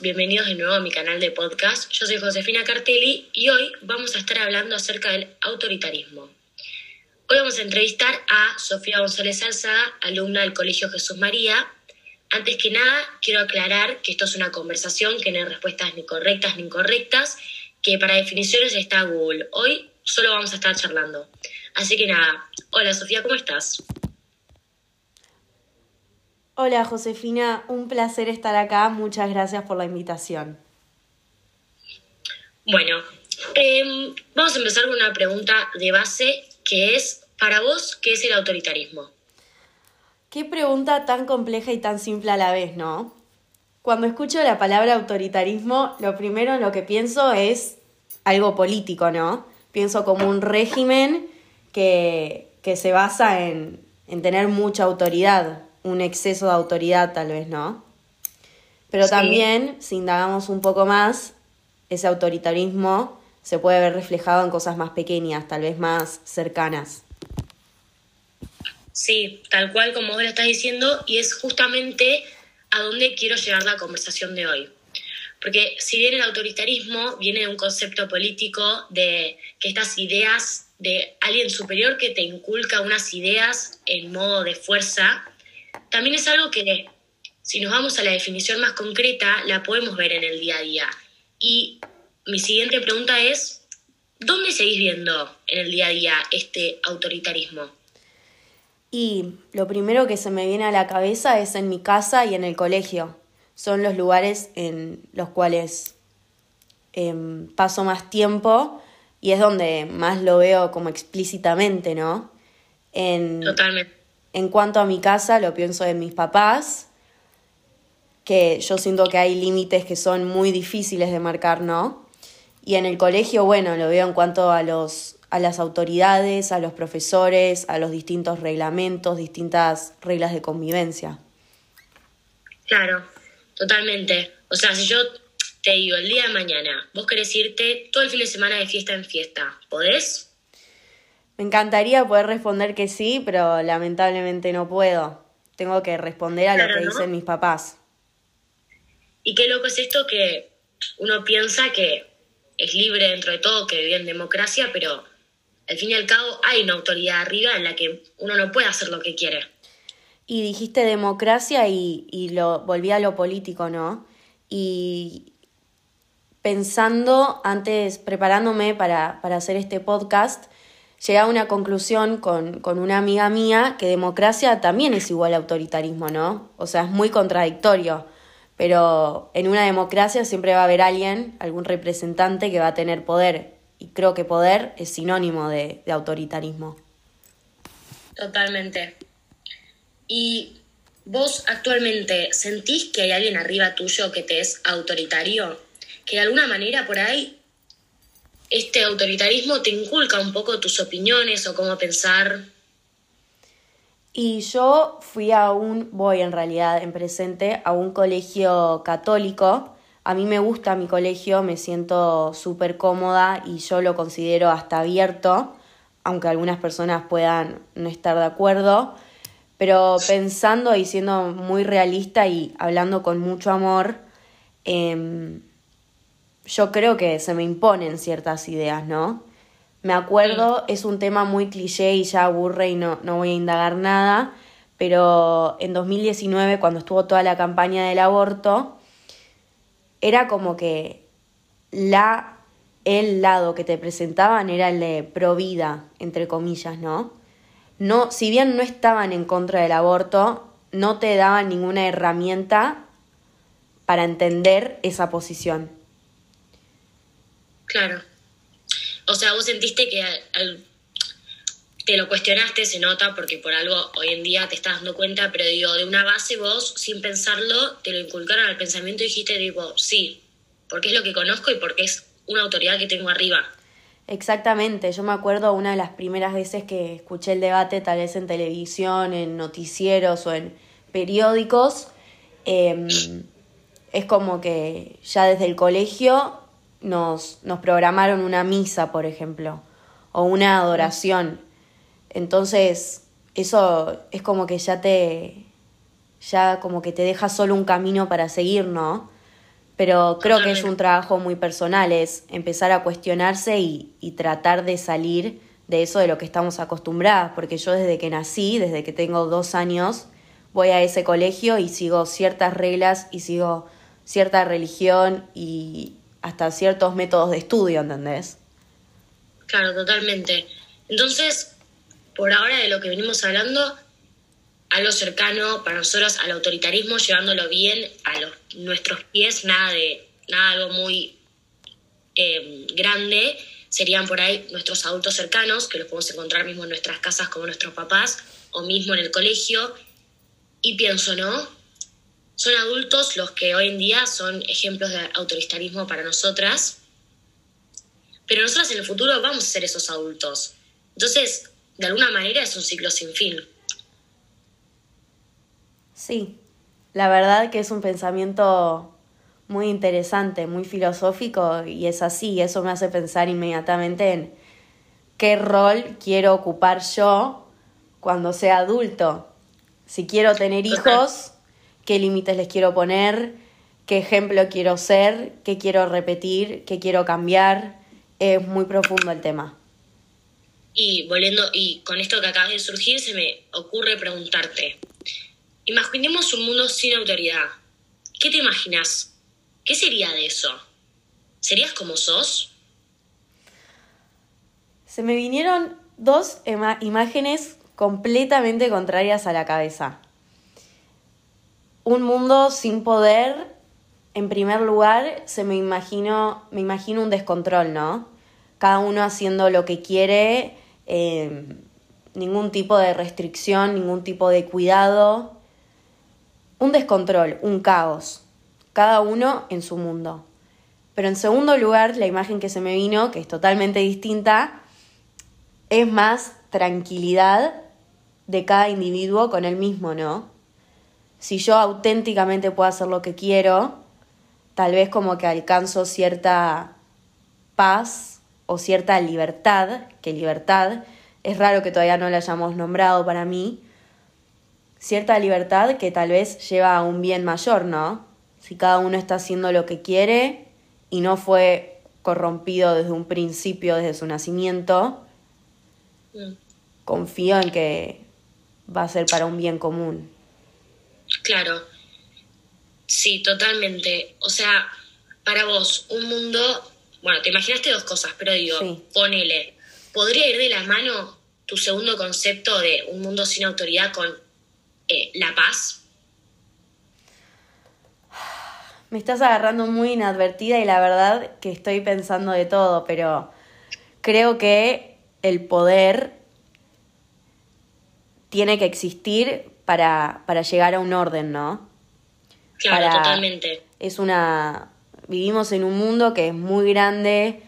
bienvenidos de nuevo a mi canal de podcast. Yo soy Josefina Cartelli y hoy vamos a estar hablando acerca del autoritarismo. Hoy vamos a entrevistar a Sofía González Alzada, alumna del Colegio Jesús María. Antes que nada, quiero aclarar que esto es una conversación que no hay respuestas ni correctas ni incorrectas, que para definiciones está Google. Hoy solo vamos a estar charlando. Así que nada, hola Sofía, ¿cómo estás? Hola Josefina, un placer estar acá, muchas gracias por la invitación. Bueno, em, vamos a empezar con una pregunta de base que es, para vos, ¿qué es el autoritarismo? Qué pregunta tan compleja y tan simple a la vez, ¿no? Cuando escucho la palabra autoritarismo, lo primero en lo que pienso es algo político, ¿no? Pienso como un régimen que, se basa en, en tener mucha autoridad, un exceso de autoridad tal vez, ¿no? Pero también, si indagamos un poco más, ese autoritarismo se puede ver reflejado en cosas más pequeñas, tal vez más cercanas. Sí, tal cual como vos lo estás diciendo, y es justamente a dónde quiero llevar la conversación de hoy. Porque si bien el autoritarismo viene de un concepto político de que estas ideas de alguien superior que te inculca unas ideas en modo de fuerza, también es algo que, si nos vamos a la definición más concreta, la podemos ver en el día a día. Y mi siguiente pregunta es, ¿dónde seguís viendo en el día a día este autoritarismo? Y lo primero que se me viene a la cabeza es en mi casa y en el colegio. Son los lugares en los cuales em, paso más tiempo y es donde más lo veo como explícitamente, ¿no? Totalmente en cuanto a mi casa, lo pienso de mis papás, que yo siento que hay límites que son muy difíciles de marcar, ¿no? Y en el colegio, bueno, lo veo en cuanto a los a las autoridades, a los profesores, a los distintos reglamentos, distintas reglas de convivencia. Claro, totalmente. O sea, si yo te digo el día de mañana, vos querés irte todo el fin de semana de fiesta en fiesta, ¿podés? Me encantaría poder responder que sí, pero lamentablemente no puedo. Tengo que responder a lo que dicen mis papás. Y qué loco es esto que uno piensa que es libre dentro de todo, que vive en democracia, pero al fin y al cabo hay una autoridad arriba en la que uno no puede hacer lo que quiere. Y dijiste democracia y, y lo volví a lo político, ¿no? Y pensando antes, preparándome para, para hacer este podcast, llegué a una conclusión con, con, una amiga mía que democracia también es igual a autoritarismo, ¿no? O sea, es muy contradictorio, pero en una democracia siempre va a haber alguien, algún representante que va a tener poder, y creo que poder es sinónimo de, de autoritarismo. Totalmente. ¿Y vos actualmente sentís que hay alguien arriba tuyo que te es autoritario? Que de alguna manera por ahí este autoritarismo te inculca un poco tus opiniones o cómo pensar. Y yo fui a un, voy en realidad en presente, a un colegio católico. A mí me gusta mi colegio, me siento súper cómoda y yo lo considero hasta abierto, aunque algunas personas puedan no estar de acuerdo. Pero pensando y siendo muy realista y hablando con mucho amor, eh, yo creo que se me imponen ciertas ideas, ¿no? Me acuerdo, es un tema muy cliché y ya aburre y no, no voy a indagar nada, pero en 2019, cuando estuvo toda la campaña del aborto, era como que la, el lado que te presentaban era el de pro vida, entre comillas, ¿no? No, si bien no estaban en contra del aborto, no te daban ninguna herramienta para entender esa posición. Claro. O sea, vos sentiste que te lo cuestionaste, se nota, porque por algo hoy en día te estás dando cuenta, pero digo, de una base vos, sin pensarlo, te lo inculcaron al pensamiento y dijiste, digo, sí, porque es lo que conozco y porque es una autoridad que tengo arriba. Exactamente, yo me acuerdo una de las primeras veces que escuché el debate, tal vez en televisión, en noticieros o en periódicos, em, es como que ya desde el colegio nos, nos programaron una misa, por ejemplo, o una adoración. Entonces, eso es como que ya te, ya como que te deja solo un camino para seguir, ¿no? Pero creo que es un trabajo muy personal, es empezar a cuestionarse y, y tratar de salir de eso de lo que estamos acostumbradas, porque yo desde que nací, desde que tengo dos años, voy a ese colegio y sigo ciertas reglas y sigo cierta religión y hasta ciertos métodos de estudio, ¿entendés? Claro, totalmente. Entonces, por ahora de lo que venimos hablando, algo cercano para nosotros al autoritarismo, llevándolo bien a los, nuestros pies, nada de nada algo muy eh, grande, serían por ahí nuestros adultos cercanos, que los podemos encontrar mismo en nuestras casas como nuestros papás, o mismo en el colegio. Y pienso, ¿no? Son adultos los que hoy en día son ejemplos de autoritarismo para nosotras, pero nosotras en el futuro vamos a ser esos adultos. Entonces, de alguna manera es un ciclo sin fin. Sí, la verdad que es un pensamiento muy interesante, muy filosófico y es así, eso me hace pensar inmediatamente en qué rol quiero ocupar yo cuando sea adulto. Si quiero tener hijos, qué límites les quiero poner, qué ejemplo quiero ser, qué quiero repetir, qué quiero cambiar. Es muy profundo el tema. Y volviendo, y con esto que acabas de surgir, se me ocurre preguntarte. Imaginemos un mundo sin autoridad. ¿Qué te imaginas? ¿Qué sería de eso? ¿Serías como sos? Se me vinieron dos imágenes completamente contrarias a la cabeza. Un mundo sin poder, en primer lugar, se me imagino, me imagino un descontrol, ¿no? Cada uno haciendo lo que quiere, eh, ningún tipo de restricción, ningún tipo de cuidado. Un descontrol, un caos cada uno en su mundo. Pero en segundo lugar, la imagen que se me vino, que es totalmente distinta, es más tranquilidad de cada individuo con el mismo, ¿no? Si yo auténticamente puedo hacer lo que quiero, tal vez como que alcanzo cierta paz o cierta libertad, que libertad es raro que todavía no la hayamos nombrado para mí, cierta libertad que tal vez lleva a un bien mayor, ¿no? si cada uno está haciendo lo que quiere y no fue corrompido desde un principio, desde su nacimiento, mm. confío en que va a ser para un bien común. Claro, sí, totalmente. O sea, para vos, un mundo, bueno, te imaginaste dos cosas, pero digo, ponele, ¿podría ir de la mano tu segundo concepto de un mundo sin autoridad con eh, la paz? Me estás agarrando muy inadvertida y la verdad que estoy pensando de todo, pero creo que el poder tiene que existir para, para llegar a un orden, ¿no? Claro, totalmente. Es una. Vivimos en un mundo que es muy grande,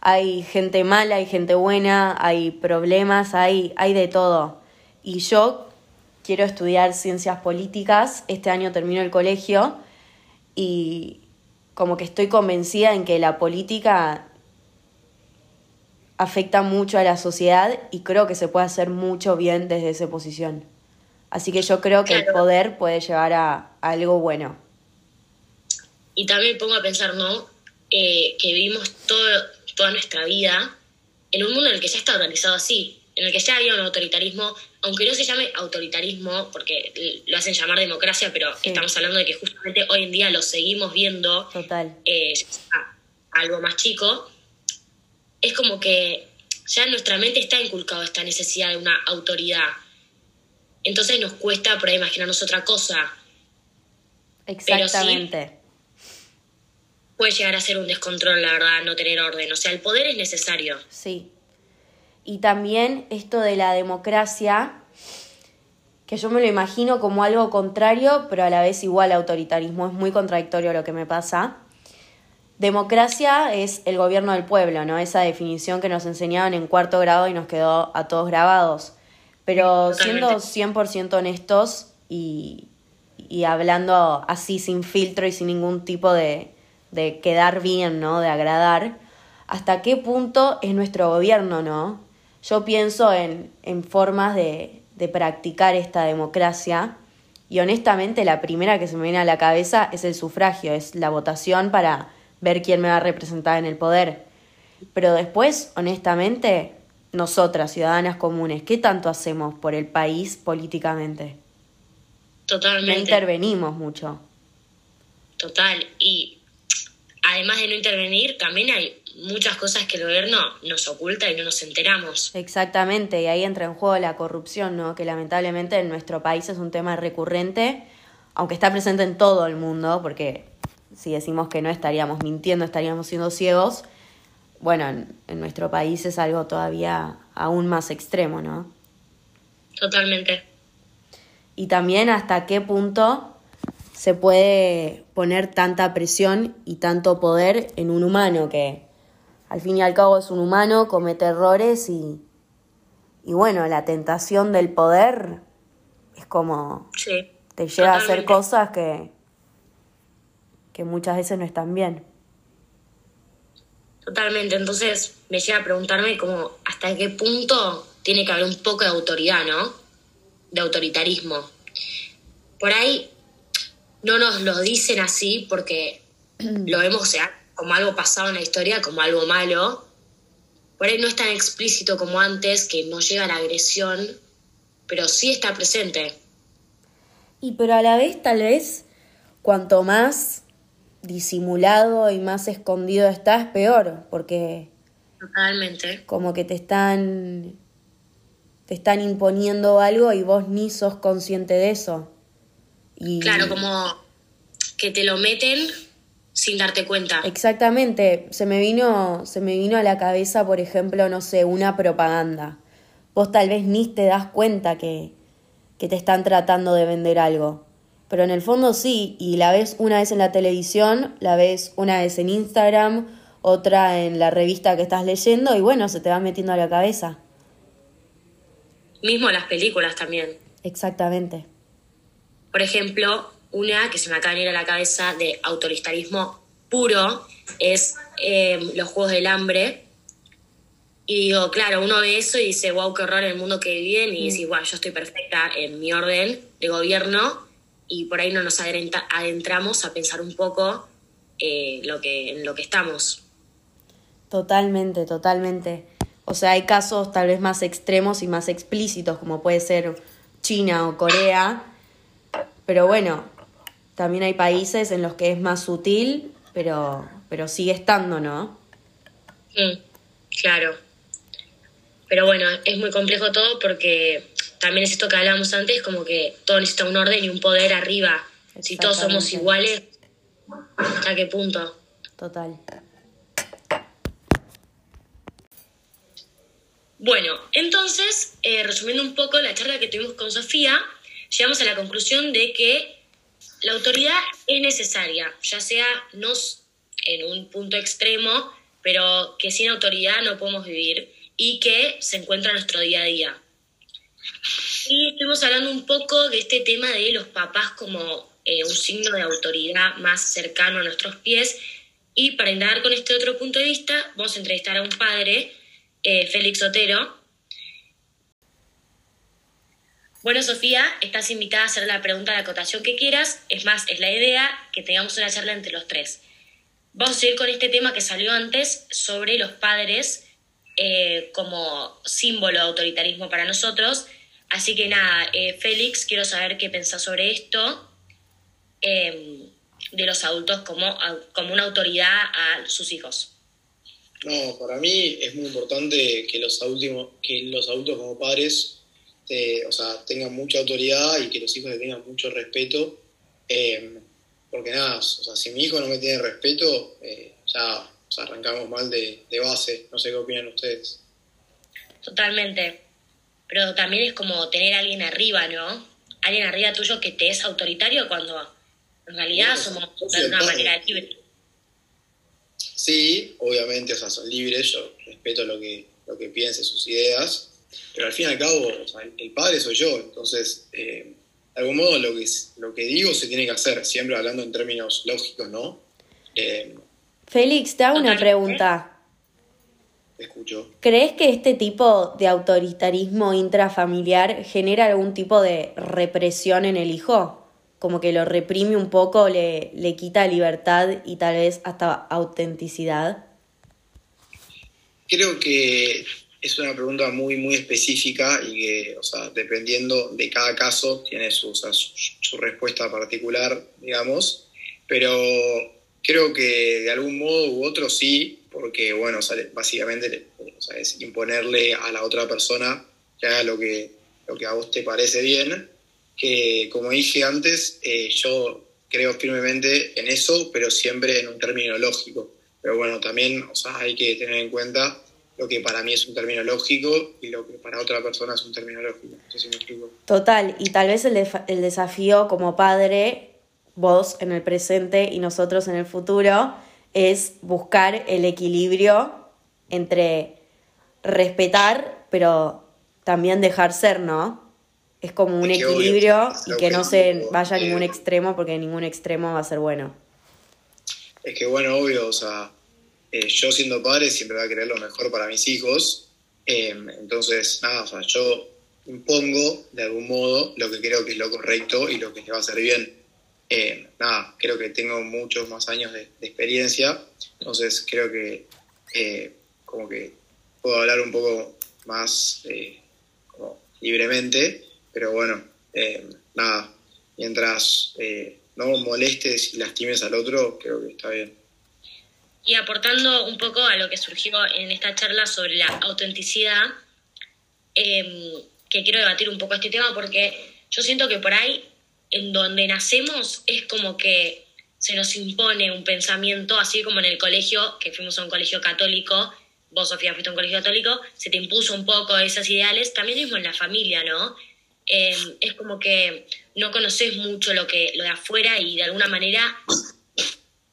hay gente mala, hay gente buena, hay problemas, hay, hay de todo. Y yo quiero estudiar ciencias políticas, este año termino el colegio y como que estoy convencida en que la política afecta mucho a la sociedad y creo que se puede hacer mucho bien desde esa posición. Así que yo creo que el poder puede llevar a, algo bueno. Y también pongo a pensar, ¿no? Eh, que vivimos todo, toda nuestra vida en un mundo en el que ya está organizado así, en el que ya había un autoritarismo aunque no se llame autoritarismo, porque lo hacen llamar democracia, pero estamos hablando de que justamente hoy en día lo seguimos viendo Total. Eh, algo más chico, es como que ya en nuestra mente está inculcado esta necesidad de una autoridad. Entonces nos cuesta por ahí imaginarnos otra cosa. Exactamente. puede llegar a ser un descontrol, la verdad, no tener orden. O sea, el poder es necesario. Sí, y también esto de la democracia, que yo me lo imagino como algo contrario, pero a la vez igual autoritarismo, es muy contradictorio lo que me pasa. Democracia es el gobierno del pueblo, ¿no? Esa definición que nos enseñaban en cuarto grado y nos quedó a todos grabados. Pero siendo 100% honestos y, y hablando así sin filtro y sin ningún tipo de, de quedar bien, ¿no? De agradar, ¿hasta qué punto es nuestro gobierno, ¿no? Yo pienso en, formas de, practicar esta democracia Y honestamente la primera que se me viene a la cabeza es el sufragio, es la votación para ver quién me va a representar en el poder. Pero después, honestamente, nosotras, ciudadanas comunes, ¿qué tanto hacemos por el país políticamente? Totalmente. No intervenimos mucho. Total. Y además de no intervenir, también hay muchas cosas que el gobierno nos oculta y no nos enteramos. Exactamente, y ahí entra en juego la corrupción, ¿no? Que lamentablemente en nuestro país es un tema recurrente, aunque está presente en todo el mundo, porque si decimos que no estaríamos mintiendo, estaríamos siendo ciegos. Bueno, en, en nuestro país es algo todavía aún más extremo, ¿no? Totalmente. Y también hasta qué punto se puede poner tanta presión y tanto poder en un humano que al fin y al cabo es un humano, comete errores y, y bueno, la tentación del poder es como Sí. te lleva a hacer cosas que, que muchas veces no están bien. Totalmente. Entonces me llega a preguntarme como hasta qué punto tiene que haber un poco de autoridad, ¿no? De autoritarismo. Por ahí no nos lo dicen así porque lo vemos o sea, como algo pasado en la historia, como algo malo. Por ahí no es tan explícito como antes, que no llega la agresión, pero sí está presente. Y pero a la vez tal vez cuanto más disimulado y más escondido está es peor, porque Totalmente. como que te están te están imponiendo algo y vos ni sos consciente de eso. Y Claro, como que te lo meten sin darte cuenta. Exactamente, se me vino se me vino a la cabeza, por ejemplo, no sé, una propaganda. Vos tal vez ni te das cuenta que que te están tratando de vender algo. Pero en el fondo sí, y la ves una vez en la televisión, la ves una vez en Instagram, otra en la revista que estás leyendo y bueno, se te va metiendo a la cabeza. Mismo las películas también. Exactamente. Por ejemplo, una que se me acaba de venir a la cabeza de autoritarismo puro es eh, los Juegos del Hambre. Y digo, claro, uno ve eso y dice, wow, qué horror el mundo que viven. Y dice, wow, yo estoy perfecta en mi orden de gobierno. Y por ahí no nos adentra- adentramos a pensar un poco eh, lo que, en lo que estamos. Totalmente, totalmente. O sea, hay casos tal vez más extremos y más explícitos, como puede ser China o Corea. Pero bueno, también hay países en los que es más sutil, pero, pero sigue estando, ¿no? Mm, claro. Pero bueno, es muy complejo todo porque también es esto que hablábamos antes, como que todo necesita un orden y un poder arriba. Si todos somos iguales, ¿hasta qué punto? Total. Bueno, entonces, eh, resumiendo un poco la charla que tuvimos con Sofía, llegamos a la conclusión de que la autoridad es necesaria, ya sea no en un punto extremo, pero que sin autoridad no podemos vivir y que se encuentra en nuestro día a día. Y estuvimos hablando un poco de este tema de los papás como eh, un signo de autoridad más cercano a nuestros pies. Y para indagar con este otro punto de vista, vamos a entrevistar a un padre, eh, Félix Otero. Bueno, Sofía, estás invitada a hacer la pregunta de acotación que quieras. Es más, es la idea que tengamos una charla entre los tres. Vamos a seguir con este tema que salió antes sobre los padres eh, como símbolo de autoritarismo para nosotros. Así que nada, eh, Félix, quiero saber qué pensás sobre esto eh, de los adultos como, como una autoridad a sus hijos. No, para mí es muy importante que los adultos, que los adultos como padres eh, o sea, tengan mucha autoridad y que los hijos tengan mucho respeto. eh, porque nada, si mi hijo no me tiene respeto, ya o sea, arrancamos mal de, de base. No sé qué opinan ustedes. Totalmente. Pero también es como tener a alguien arriba, ¿no? Alguien arriba tuyo que te es autoritario cuando en realidad somos de el una padre. manera libre. Sí, obviamente, o sea, son libres, yo respeto lo que, lo que piense, sus ideas, pero al fin y al cabo, o sea, el padre soy yo, entonces, eh, de algún modo lo que, lo que digo se tiene que hacer, siempre hablando en términos lógicos, ¿no? Eh, Félix, te hago una pregunta. escucho. ¿Crees que este tipo de autoritarismo intrafamiliar genera algún tipo de represión en el hijo? Como que lo reprime un poco, le, le quita libertad y tal vez hasta autenticidad. Creo que es una pregunta muy, muy específica y que, o sea, dependiendo de cada caso, tiene su, su, respuesta particular, digamos, pero creo que de algún modo u otro sí, porque, bueno, básicamente es imponerle a la otra persona que haga lo que, lo que a vos te parece bien, que como dije antes, eh, yo creo firmemente en eso, pero siempre en un término lógico. Pero bueno, también o sea, hay que tener en cuenta lo que para mí es un término lógico y lo que para otra persona es un término lógico. No sé si me explico. Total, y tal vez el, el desafío como padre, vos en el presente y nosotros en el futuro, es buscar el equilibrio entre respetar, pero también dejar ser, ¿no? Es como un equilibrio y que no se vaya a ningún extremo porque ningún extremo va a ser bueno. Es que bueno, obvio, o sea, eh, yo siendo padre siempre voy a querer lo mejor para mis hijos. Em, entonces, nada, o sea, yo impongo de algún modo lo que creo que es lo correcto y lo que le va a hacer bien. Em, nada, creo que tengo muchos más años de, experiencia, entonces creo que eh, como que puedo hablar un poco más eh, libremente, pero bueno, nada, mientras no molestes y lastimes al otro, creo que está bien. Y aportando un poco a lo que surgió en esta charla sobre la autenticidad, que quiero debatir un poco este tema porque yo siento que por ahí, en donde nacemos, es como que se nos impone un pensamiento, así como en el colegio, que fuimos a un colegio católico, vos Sofía fuiste a un colegio católico, se te impuso un poco esos ideales, también mismo en la familia, ¿no? Em, es como que no conoces mucho lo, que, lo de afuera y de alguna manera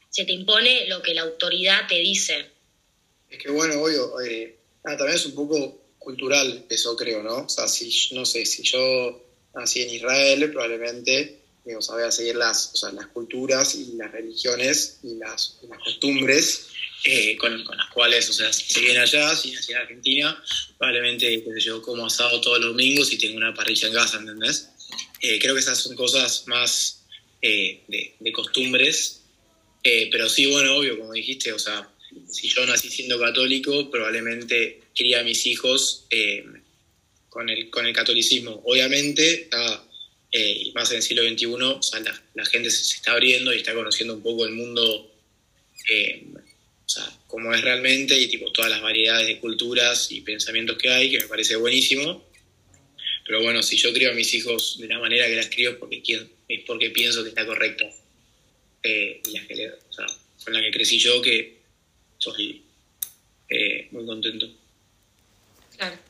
se te impone lo que la autoridad te dice. Es que bueno, obvio, eh, también es un poco cultural eso creo, ¿no? O sea, si, no sé, si yo nací en Israel, probablemente digo, voy a seguir las, o sea, las culturas y las religiones y las, las costumbres eh, con, con, las cuales, o sea, si viene allá, si nací en Argentina, probablemente, sé yo, como asado todos los domingos y tengo una parrilla en casa, ¿entendés? Eh, creo que esas son cosas más de, de, costumbres eh, pero sí, bueno, obvio, como dijiste, o sea, si yo nací siendo católico, probablemente cría a mis hijos eh, con, el, con el catolicismo. Obviamente, eh, más en el siglo XXI, o sea, la, gente se, está abriendo y está conociendo un poco el mundo, o sea, cómo es realmente y tipo todas las variedades de culturas y pensamientos que hay, que me parece buenísimo. Pero bueno, si yo crío a mis hijos de la manera que las crío es porque, es porque pienso que está correcto eh, y las que o con la que crecí yo, que soy eh, muy contento. Claro.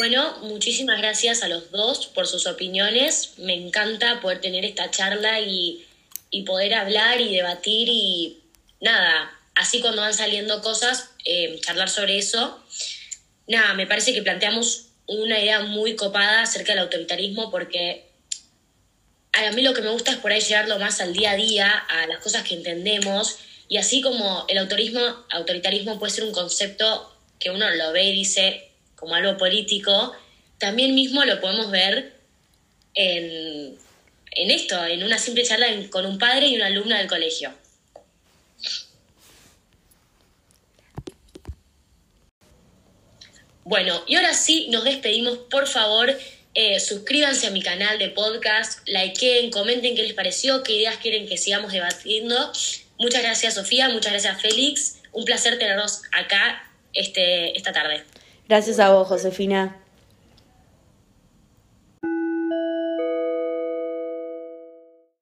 Bueno, muchísimas gracias a los dos por sus opiniones. Me encanta poder tener esta charla y, y poder hablar y debatir y nada, así cuando van saliendo cosas, eh, charlar sobre eso nada, me parece que planteamos una idea muy copada acerca del autoritarismo porque a mí lo que me gusta es por ahí llevarlo más al día a día, a las cosas que entendemos, y así como el autorismo, autoritarismo puede ser un concepto que uno lo ve y dice como algo político, también mismo lo podemos ver en, en esto, en una simple charla con un padre y una alumna del colegio. Bueno, y ahora sí, nos despedimos. Por favor, eh, suscríbanse a mi canal de podcast, likeen, comenten qué les pareció, qué ideas quieren que sigamos debatiendo. Muchas gracias, Sofía. Muchas gracias, Félix. Un placer tenerlos acá este, esta tarde. Gracias a vos, Josefina.